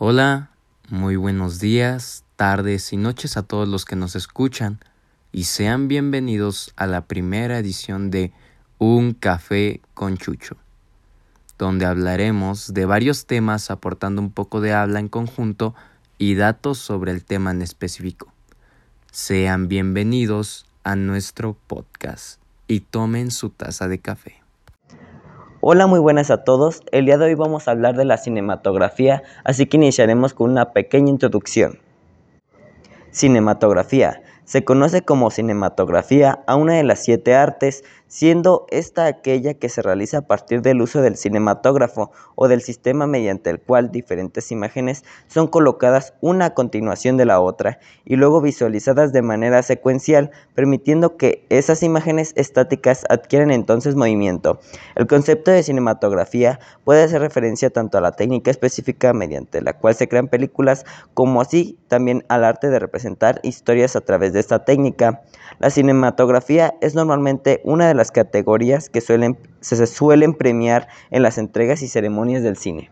Hola, muy buenos días, tardes y noches a todos los que nos escuchan y sean bienvenidos a la primera edición de Un Café con Chucho, donde hablaremos de varios temas aportando un poco de habla en conjunto y datos sobre el tema en específico. Sean bienvenidos a nuestro podcast y tomen su taza de café. Hola, muy buenas a todos. El día de hoy vamos a hablar de la cinematografía, así que iniciaremos con una pequeña introducción. Cinematografía se conoce como cinematografía a una de las siete artes, siendo esta aquella que se realiza a partir del uso del cinematógrafo o del sistema mediante el cual diferentes imágenes son colocadas una a continuación de la otra y luego visualizadas de manera secuencial, permitiendo que esas imágenes estáticas adquieran entonces movimiento. El concepto de cinematografía puede hacer referencia tanto a la técnica específica mediante la cual se crean películas, como así también al arte de representar historias a través de esta técnica. La cinematografía es normalmente una de las categorías que suelen, se suelen premiar en las entregas y ceremonias del cine.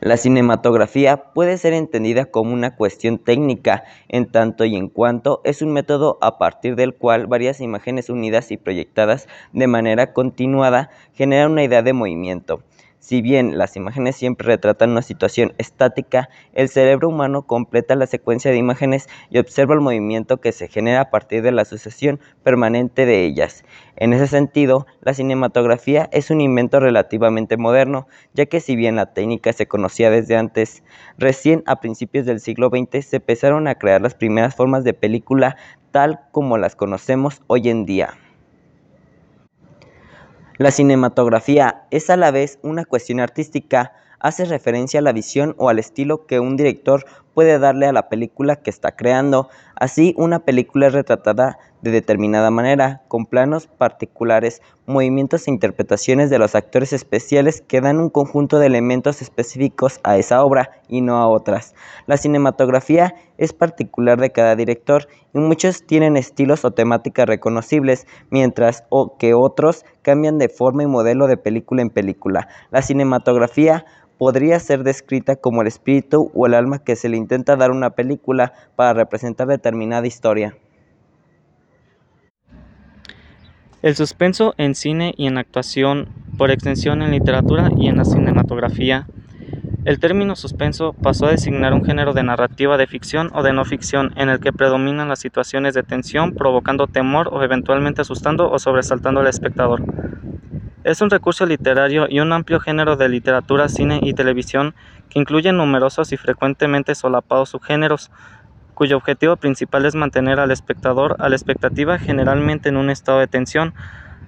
La cinematografía puede ser entendida como una cuestión técnica, en tanto y en cuanto es un método a partir del cual varias imágenes unidas y proyectadas de manera continuada generan una idea de movimiento. Si bien las imágenes siempre retratan una situación estática, el cerebro humano completa la secuencia de imágenes y observa el movimiento que se genera a partir de la sucesión permanente de ellas. En ese sentido, la cinematografía es un invento relativamente moderno, ya que si bien la técnica se conocía desde antes, recién a principios del siglo XX se empezaron a crear las primeras formas de película tal como las conocemos hoy en día. La cinematografía es a la vez una cuestión artística, hace referencia a la visión o al estilo que un director puede darle a la película que está creando. Así, una película es retratada de determinada manera, con planos particulares, movimientos e interpretaciones de los actores especiales que dan un conjunto de elementos específicos a esa obra y no a otras. La cinematografía es particular de cada director y muchos tienen estilos o temáticas reconocibles, mientras que otros cambian de forma y modelo de película en película. La cinematografía podría ser descrita como el espíritu o el alma que se le intenta dar una película para representar determinada historia. El suspenso en cine y en actuación, por extensión en literatura y en la cinematografía. El término suspenso pasó a designar un género de narrativa de ficción o de no ficción en el que predominan las situaciones de tensión provocando temor o eventualmente asustando o sobresaltando al espectador. Es un recurso literario y un amplio género de literatura, cine y televisión que incluye numerosos y frecuentemente solapados subgéneros, cuyo objetivo principal es mantener al espectador a la expectativa generalmente en un estado de tensión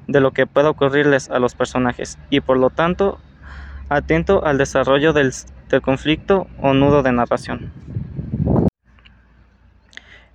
de lo que pueda ocurrirles a los personajes y por lo tanto atento al desarrollo del, del conflicto o nudo de narración.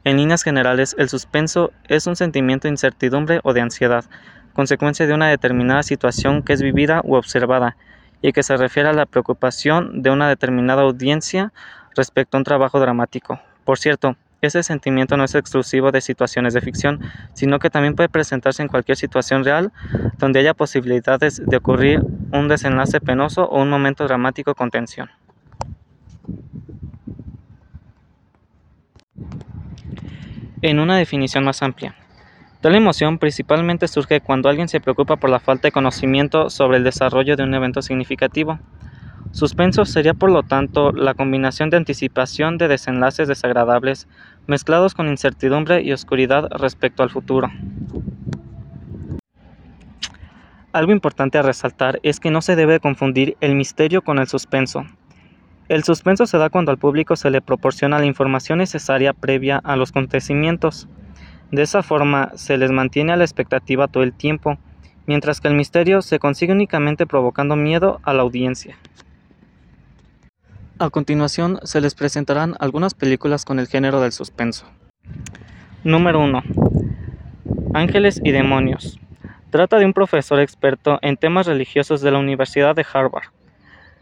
En líneas generales, el suspenso es un sentimiento de incertidumbre o de ansiedad, consecuencia de una determinada situación que es vivida u observada y que se refiere a la preocupación de una determinada audiencia respecto a un trabajo dramático. Por cierto, ese sentimiento no es exclusivo de situaciones de ficción, sino que también puede presentarse en cualquier situación real donde haya posibilidades de ocurrir un desenlace penoso o un momento dramático con tensión. En una definición más amplia, Tal emoción principalmente surge cuando alguien se preocupa por la falta de conocimiento sobre el desarrollo de un evento significativo. Suspenso sería por lo tanto la combinación de anticipación de desenlaces desagradables mezclados con incertidumbre y oscuridad respecto al futuro. Algo importante a resaltar es que no se debe confundir el misterio con el suspenso. El suspenso se da cuando al público se le proporciona la información necesaria previa a los acontecimientos. De esa forma se les mantiene a la expectativa todo el tiempo, mientras que el misterio se consigue únicamente provocando miedo a la audiencia. A continuación se les presentarán algunas películas con el género del suspenso. Número 1. Ángeles y Demonios. Trata de un profesor experto en temas religiosos de la Universidad de Harvard.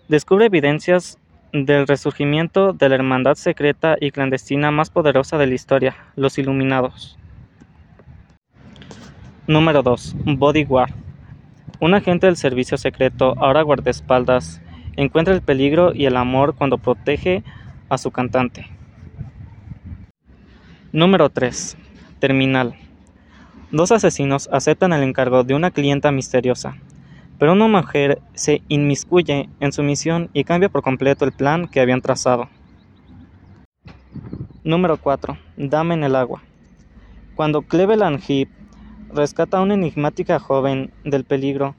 Descubre evidencias del resurgimiento de la hermandad secreta y clandestina más poderosa de la historia, los Iluminados. Número 2. Bodyguard. Un agente del servicio secreto, ahora guardaespaldas, encuentra el peligro y el amor cuando protege a su cantante. Número 3. Terminal. Dos asesinos aceptan el encargo de una clienta misteriosa, pero una mujer se inmiscuye en su misión y cambia por completo el plan que habían trazado. Número 4. Dame en el agua. Cuando Cleveland Heap rescata a una enigmática joven del peligro,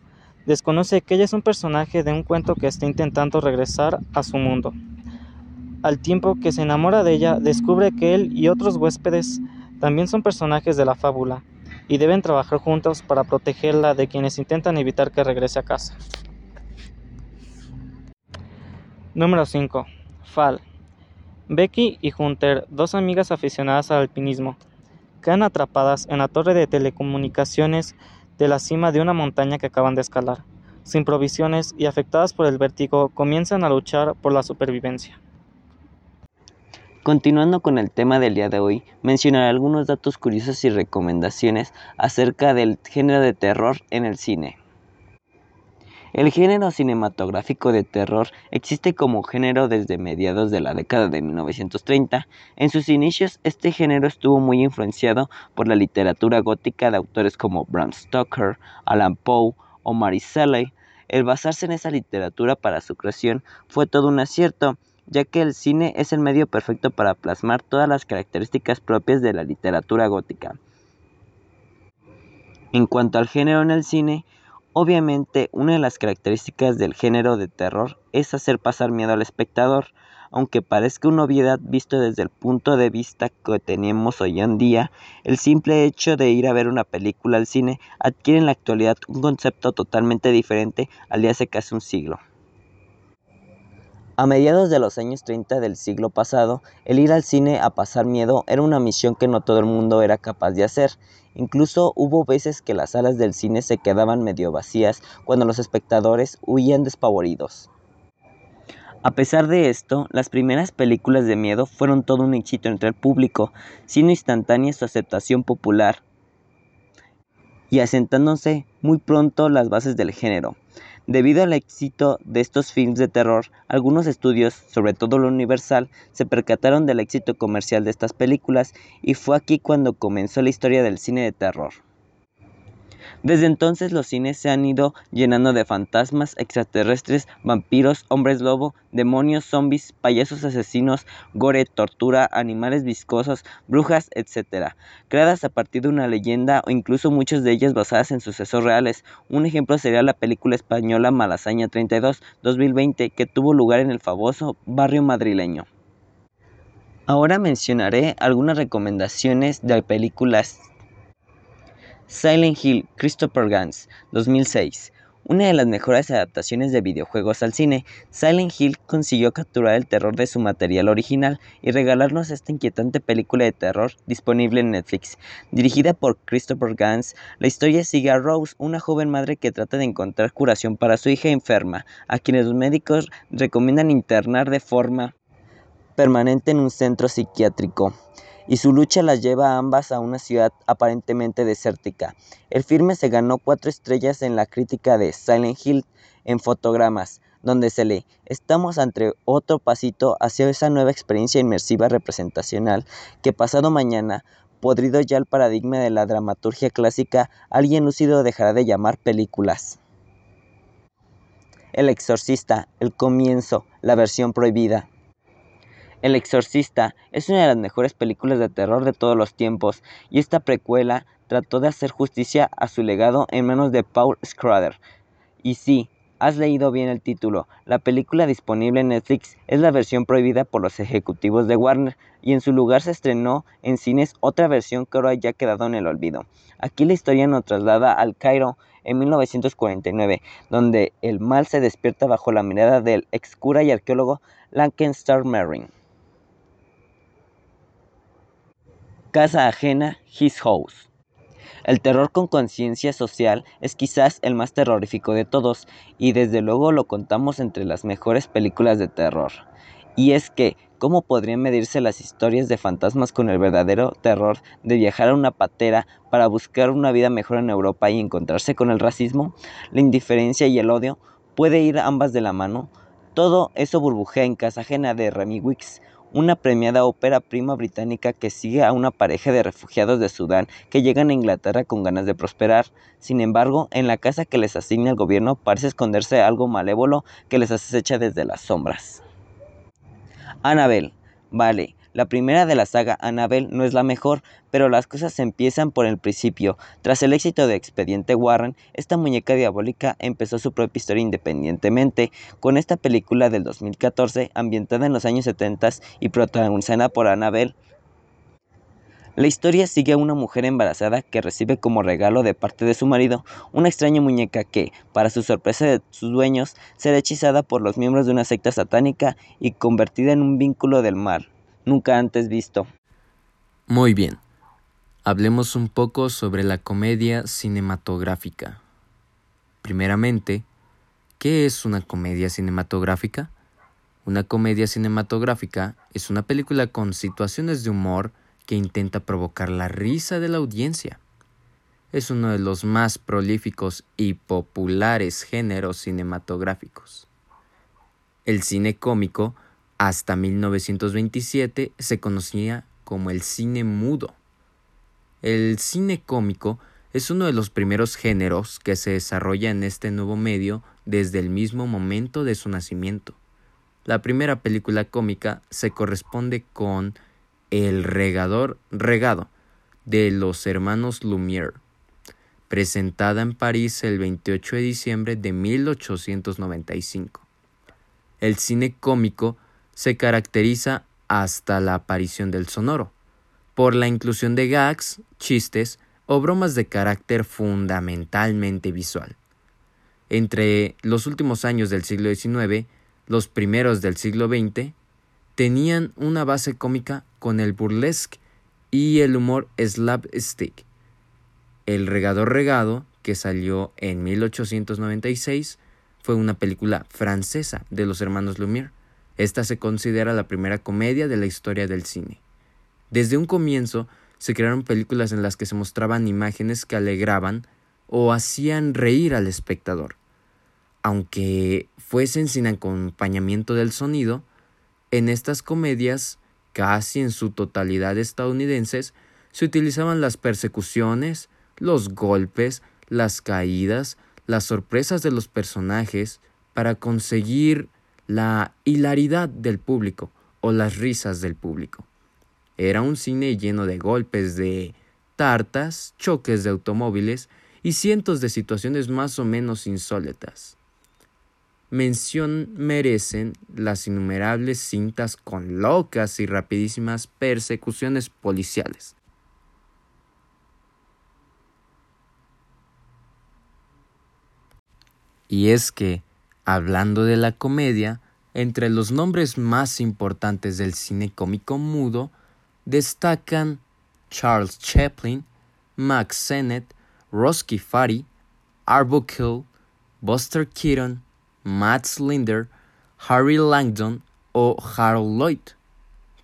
desconoce que ella es un personaje de un cuento que está intentando regresar a su mundo. Al tiempo que se enamora de ella, descubre que él y otros huéspedes también son personajes de la fábula y deben trabajar juntos para protegerla de quienes intentan evitar que regrese a casa. Número 5. Fall. Becky y Hunter, dos amigas aficionadas al alpinismo, quedan atrapadas en la torre de telecomunicaciones de la cima de una montaña que acaban de escalar. Sin provisiones y afectadas por el vértigo, comienzan a luchar por la supervivencia. Continuando con el tema del día de hoy, mencionaré algunos datos curiosos y recomendaciones acerca del género de terror en el cine. El género cinematográfico de terror existe como género desde mediados de la década de 1930. En sus inicios, este género estuvo muy influenciado por la literatura gótica de autores como Bram Stoker, Alan Poe o Mary Shelley. El basarse en esa literatura para su creación fue todo un acierto, ya que el cine es el medio perfecto para plasmar todas las características propias de la literatura gótica. En cuanto al género en el cine, obviamente una de las características del género de terror es hacer pasar miedo al espectador, aunque parezca una obviedad visto desde el punto de vista que tenemos hoy en día, el simple hecho de ir a ver una película al cine adquiere en la actualidad un concepto totalmente diferente al de hace casi un siglo. A mediados de los años 30 del siglo pasado, el ir al cine a pasar miedo era una misión que no todo el mundo era capaz de hacer. Incluso hubo veces que las salas del cine se quedaban medio vacías cuando los espectadores huían despavoridos. A pesar de esto, las primeras películas de miedo fueron todo un éxito entre el público, siendo instantánea su aceptación popular y asentándose muy pronto las bases del género. Debido al éxito de estos films de terror, algunos estudios, sobre todo lo Universal, se percataron del éxito comercial de estas películas y fue aquí cuando comenzó la historia del cine de terror. Desde entonces los cines se han ido llenando de fantasmas, extraterrestres, vampiros, hombres lobo, demonios, zombies, payasos asesinos, gore, tortura, animales viscosos, brujas, etc. Creadas a partir de una leyenda o incluso muchas de ellas basadas en sucesos reales. Un ejemplo sería la película española Malasaña 32 2020 que tuvo lugar en el famoso barrio madrileño. Ahora mencionaré algunas recomendaciones de películas Silent Hill, Christopher Gans, 2006. Una de las mejores adaptaciones de videojuegos al cine, Silent Hill consiguió capturar el terror de su material original y regalarnos esta inquietante película de terror disponible en Netflix. Dirigida por Christopher Gans, la historia sigue a Rose, una joven madre que trata de encontrar curación para su hija enferma, a quienes los médicos recomiendan internar de forma permanente en un centro psiquiátrico y su lucha las lleva a ambas a una ciudad aparentemente desértica. El filme se ganó cuatro estrellas en la crítica de Silent Hill en fotogramas, donde se lee, estamos ante otro pasito hacia esa nueva experiencia inmersiva representacional que pasado mañana, podrido ya el paradigma de la dramaturgia clásica, alguien lúcido dejará de llamar películas. El exorcista, el comienzo, la versión prohibida. El Exorcista es una de las mejores películas de terror de todos los tiempos y esta precuela trató de hacer justicia a su legado en manos de Paul Schrader. Y sí, has leído bien el título, la película disponible en Netflix es la versión prohibida por los ejecutivos de Warner y en su lugar se estrenó en cines otra versión que ahora ya ha quedado en el olvido. Aquí la historia nos traslada al Cairo en 1949, donde el mal se despierta bajo la mirada del ex cura y arqueólogo Lancaster Merrin. Casa ajena, His House. El terror con conciencia social es quizás el más terrorífico de todos y desde luego lo contamos entre las mejores películas de terror. Y es que, ¿cómo podrían medirse las historias de fantasmas con el verdadero terror de viajar a una patera para buscar una vida mejor en Europa y encontrarse con el racismo? La indiferencia y el odio puede ir ambas de la mano. Todo eso burbujea en casa ajena de Remy Wicks, una premiada ópera prima británica que sigue a una pareja de refugiados de Sudán que llegan a Inglaterra con ganas de prosperar. Sin embargo, en la casa que les asigna el gobierno parece esconderse algo malévolo que les acecha desde las sombras. Annabelle. Vale, la primera de la saga Annabelle no es la mejor, pero las cosas empiezan por el principio. Tras el éxito de Expediente Warren, esta muñeca diabólica empezó su propia historia independientemente, con esta película del 2014 ambientada en los años 70 y protagonizada por Annabelle. La historia sigue a una mujer embarazada que recibe como regalo de parte de su marido una extraña muñeca que, para su sorpresa de sus dueños, será hechizada por los miembros de una secta satánica y convertida en un vínculo del mal nunca antes visto. Muy bien. Hablemos un poco sobre la comedia cinematográfica. Primeramente, ¿qué es una comedia cinematográfica? Una comedia cinematográfica es una película con situaciones de humor que intenta provocar la risa de la audiencia. Es uno de los más prolíficos y populares géneros cinematográficos. El cine cómico hasta 1927 se conocía como el cine mudo. El cine cómico es uno de los primeros géneros que se desarrolla en este nuevo medio desde el mismo momento de su nacimiento. La primera película cómica se corresponde con El regador regado de los hermanos Lumière, presentada en París el 28 de diciembre de 1895. El cine cómico se caracteriza hasta la aparición del sonoro, por la inclusión de gags, chistes o bromas de carácter fundamentalmente visual. Entre los últimos años del siglo XIX, los primeros del siglo XX, tenían una base cómica con el burlesque y el humor slapstick. El regador regado, que salió en 1896, fue una película francesa de los hermanos Lumière esta se considera la primera comedia de la historia del cine. Desde un comienzo se crearon películas en las que se mostraban imágenes que alegraban o hacían reír al espectador. Aunque fuesen sin acompañamiento del sonido, en estas comedias, casi en su totalidad estadounidenses, se utilizaban las persecuciones, los golpes, las caídas, las sorpresas de los personajes para conseguir la hilaridad del público o las risas del público. Era un cine lleno de golpes de tartas, choques de automóviles y cientos de situaciones más o menos insólitas. Mención merecen las innumerables cintas con locas y rapidísimas persecuciones policiales. Y es que Hablando de la comedia, entre los nombres más importantes del cine cómico mudo destacan Charles Chaplin, Max Sennett, Roski Fari, Arbuckle, Buster Keaton, Matt Slinder, Harry Langdon o Harold Lloyd.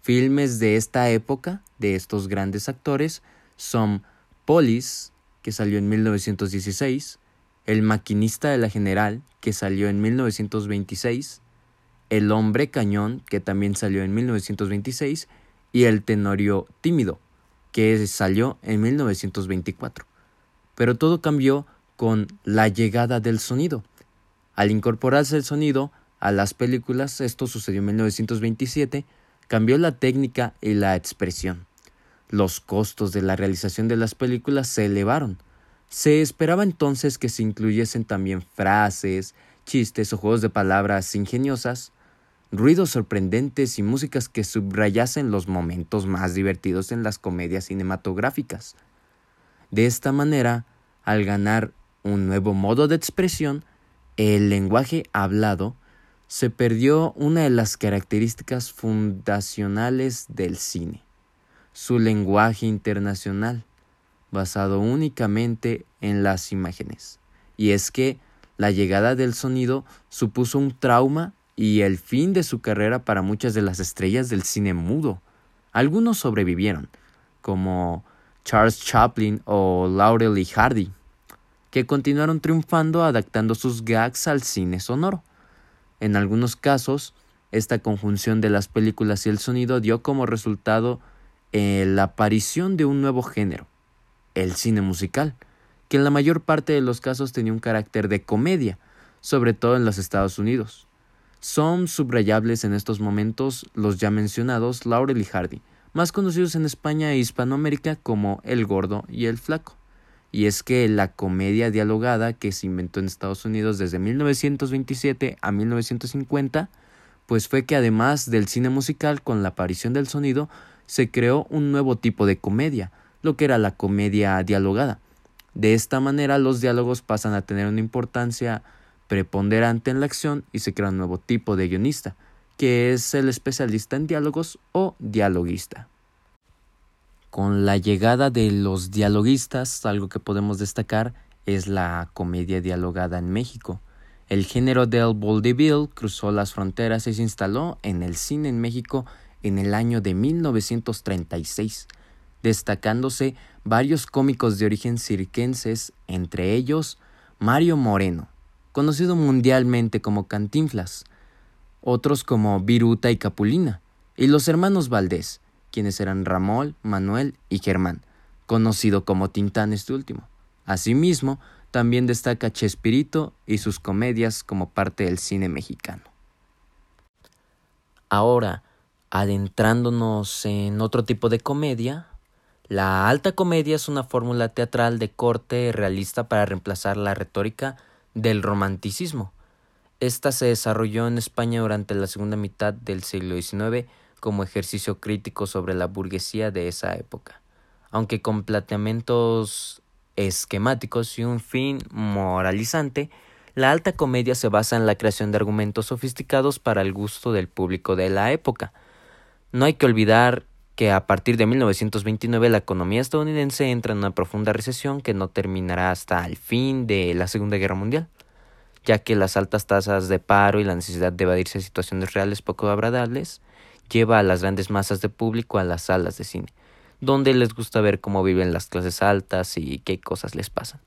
Filmes de esta época, de estos grandes actores, son Police, que salió en 1916, el maquinista de la General, que salió en 1926, El hombre cañón, que también salió en 1926, y El tenorio tímido, que salió en 1924. Pero todo cambió con la llegada del sonido. Al incorporarse el sonido a las películas, esto sucedió en 1927, cambió la técnica y la expresión. Los costos de la realización de las películas se elevaron, se esperaba entonces que se incluyesen también frases, chistes o juegos de palabras ingeniosas, ruidos sorprendentes y músicas que subrayasen los momentos más divertidos en las comedias cinematográficas. De esta manera, al ganar un nuevo modo de expresión, el lenguaje hablado se perdió una de las características fundacionales del cine, su lenguaje internacional basado únicamente en las imágenes. Y es que la llegada del sonido supuso un trauma y el fin de su carrera para muchas de las estrellas del cine mudo. Algunos sobrevivieron, como Charles Chaplin o Laurel y Hardy, que continuaron triunfando adaptando sus gags al cine sonoro. En algunos casos, esta conjunción de las películas y el sonido dio como resultado eh, la aparición de un nuevo género, el cine musical, que en la mayor parte de los casos tenía un carácter de comedia, sobre todo en los Estados Unidos. Son subrayables en estos momentos los ya mencionados Laurel y Hardy, más conocidos en España e Hispanoamérica como El Gordo y El Flaco. Y es que la comedia dialogada que se inventó en Estados Unidos desde 1927 a 1950, pues fue que además del cine musical con la aparición del sonido, se creó un nuevo tipo de comedia, lo que era la comedia dialogada. De esta manera los diálogos pasan a tener una importancia preponderante en la acción y se crea un nuevo tipo de guionista, que es el especialista en diálogos o dialoguista. Con la llegada de los dialoguistas, algo que podemos destacar es la comedia dialogada en México. El género del vaudeville cruzó las fronteras y se instaló en el cine en México en el año de 1936, destacándose varios cómicos de origen cirquenses, entre ellos Mario Moreno, conocido mundialmente como Cantinflas, otros como Viruta y Capulina, y los hermanos Valdés, quienes eran Ramón, Manuel y Germán, conocido como Tintán este último. Asimismo, también destaca Chespirito y sus comedias como parte del cine mexicano. Ahora, adentrándonos en otro tipo de comedia, la alta comedia es una fórmula teatral de corte realista para reemplazar la retórica del romanticismo, esta se desarrolló en España durante la segunda mitad del siglo XIX como ejercicio crítico sobre la burguesía de esa época, aunque con planteamientos esquemáticos y un fin moralizante, la alta comedia se basa en la creación de argumentos sofisticados para el gusto del público de la época. No hay que olvidar que a partir de 1929 la economía estadounidense entra en una profunda recesión que no terminará hasta el fin de la Segunda Guerra Mundial ya que las altas tasas de paro y la necesidad de evadirse situaciones reales poco agradables lleva a las grandes masas de público a las salas de cine, donde les gusta ver cómo viven las clases altas y qué cosas les pasan.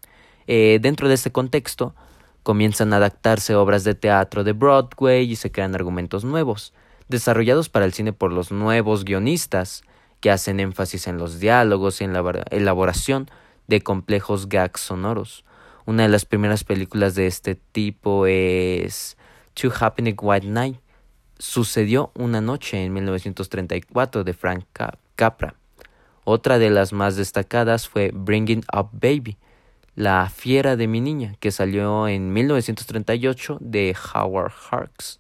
Eh, dentro de este contexto, comienzan a adaptarse obras de teatro de Broadway y se crean argumentos nuevos, desarrollados para el cine por los nuevos guionistas, que hacen énfasis en los diálogos y en la elaboración de complejos gags sonoros, una de las primeras películas de este tipo es To Happening White Night. Sucedió una noche en 1934 de Frank Capra. Otra de las más destacadas fue Bringing Up Baby, La fiera de mi niña, que salió en 1938 de Howard Hawks,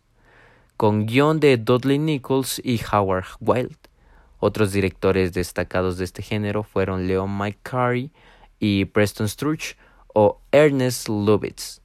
con guion de Dudley Nichols y Howard Wilde. Otros directores destacados de este género fueron Leo McCarthy y Preston Sturge, o Ernest Lubitsch.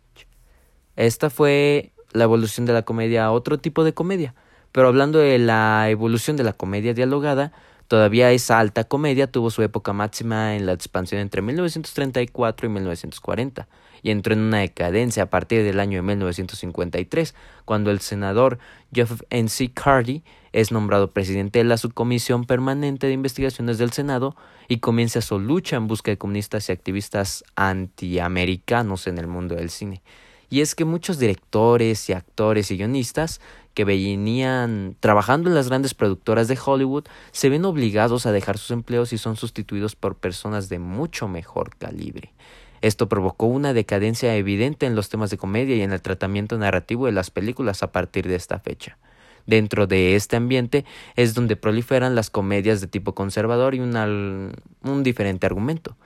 Esta fue la evolución de la comedia a otro tipo de comedia. Pero hablando de la evolución de la comedia dialogada, todavía esa alta comedia tuvo su época máxima en la expansión entre 1934 y 1940 y entró en una decadencia a partir del año de 1953, cuando el senador Joseph N. C. Carty es nombrado presidente de la Subcomisión Permanente de Investigaciones del Senado y comienza su lucha en busca de comunistas y activistas antiamericanos en el mundo del cine. Y es que muchos directores y actores y guionistas que venían trabajando en las grandes productoras de Hollywood se ven obligados a dejar sus empleos y son sustituidos por personas de mucho mejor calibre. Esto provocó una decadencia evidente en los temas de comedia y en el tratamiento narrativo de las películas a partir de esta fecha. Dentro de este ambiente es donde proliferan las comedias de tipo conservador y un diferente argumento,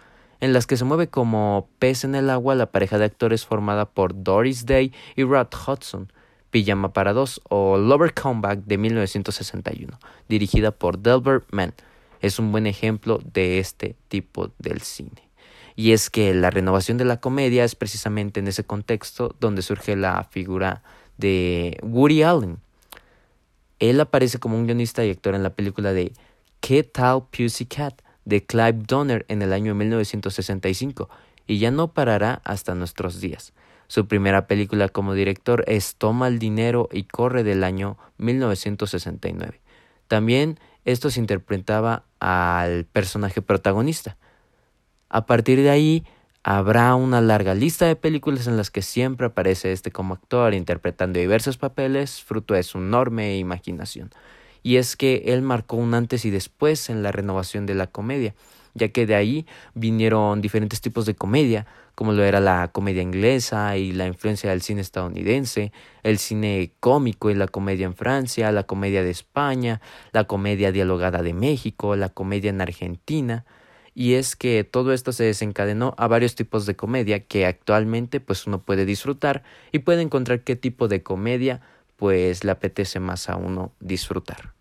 en las que se mueve como pez en el agua la pareja de actores formada por Doris Day y Rod Hudson, Pijama para dos o Lover Comeback de 1961, dirigida por Delbert Mann. Es un buen ejemplo de este tipo del cine. Y es que la renovación de la comedia es precisamente en ese contexto donde surge la figura de Woody Allen. Él aparece como un guionista y actor en la película de ¿Qué tal Pussycat? De Clive Donner en el año 1965 y ya no parará hasta nuestros días. Su primera película como director es Toma el dinero y corre del año 1969. También esto se interpretaba al personaje protagonista. A partir de ahí Habrá una larga lista de películas en las que siempre aparece este como actor interpretando diversos papeles, fruto de su enorme imaginación. Y es que él marcó un antes y después en la renovación de la comedia, ya que de ahí vinieron diferentes tipos de comedia, como lo era la comedia inglesa y la influencia del cine estadounidense, el cine cómico y la comedia en Francia, la comedia de España, la comedia dialogada de México, la comedia en Argentina, y es que todo esto se desencadenó a varios tipos de comedia que actualmente pues uno puede disfrutar y puede encontrar qué tipo de comedia pues le apetece más a uno disfrutar.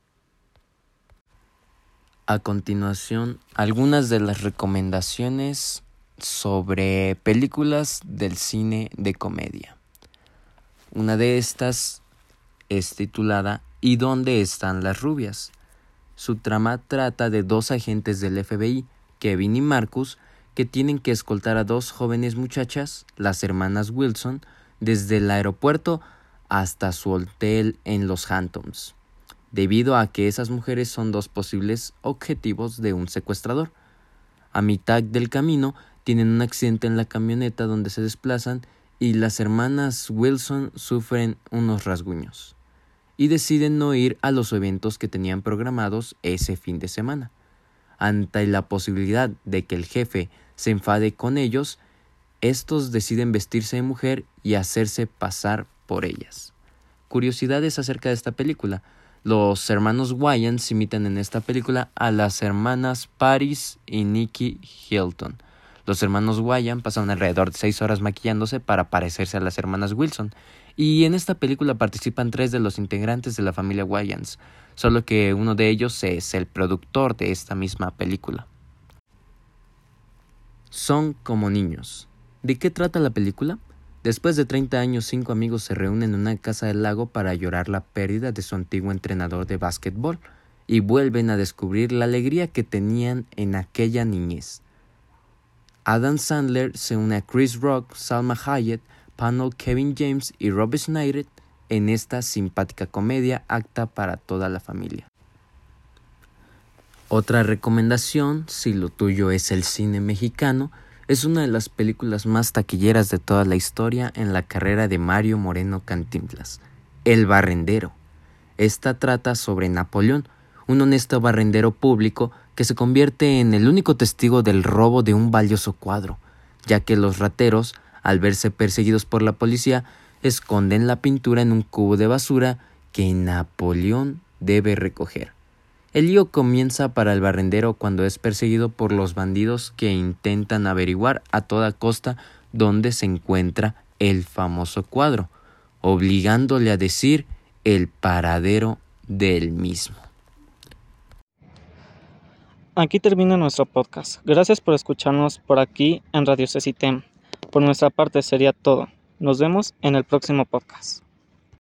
A continuación, algunas de las recomendaciones sobre películas del cine de comedia. Una de estas es titulada ¿Y dónde están las rubias? Su trama trata de dos agentes del FBI, Kevin y Marcus, que tienen que escoltar a dos jóvenes muchachas, las hermanas Wilson, desde el aeropuerto hasta su hotel en los Hamptons, debido a que esas mujeres son dos posibles objetivos de un secuestrador. A mitad del camino tienen un accidente en la camioneta donde se desplazan y las hermanas Wilson sufren unos rasguños y deciden no ir a los eventos que tenían programados ese fin de semana. Ante la posibilidad de que el jefe se enfade con ellos, estos deciden vestirse de mujer y hacerse pasar por ellas. Curiosidades acerca de esta película. Los hermanos Wayans imitan en esta película a las hermanas Paris y Nikki Hilton los hermanos Wyan pasan alrededor de seis horas maquillándose para parecerse a las hermanas Wilson, y en esta película participan tres de los integrantes de la familia Wayans, solo que uno de ellos es el productor de esta misma película. Son como niños. ¿De qué trata la película? Después de 30 años, cinco amigos se reúnen en una casa del lago para llorar la pérdida de su antiguo entrenador de básquetbol y vuelven a descubrir la alegría que tenían en aquella niñez. Adam Sandler se une a Chris Rock, Salma Hayek, Panel Kevin James y Rob Schneider en esta simpática comedia acta para toda la familia. Otra recomendación, si lo tuyo es el cine mexicano, es una de las películas más taquilleras de toda la historia en la carrera de Mario Moreno Cantinflas, El Barrendero. Esta trata sobre Napoleón, un honesto barrendero público que se convierte en el único testigo del robo de un valioso cuadro, ya que los rateros, al verse perseguidos por la policía, esconden la pintura en un cubo de basura que Napoleón debe recoger. El lío comienza para el barrendero cuando es perseguido por los bandidos que intentan averiguar a toda costa dónde se encuentra el famoso cuadro, obligándole a decir el paradero del mismo. Aquí termina nuestro podcast. Gracias por escucharnos por aquí en Radio Cecitem. Por nuestra parte sería todo. Nos vemos en el próximo podcast.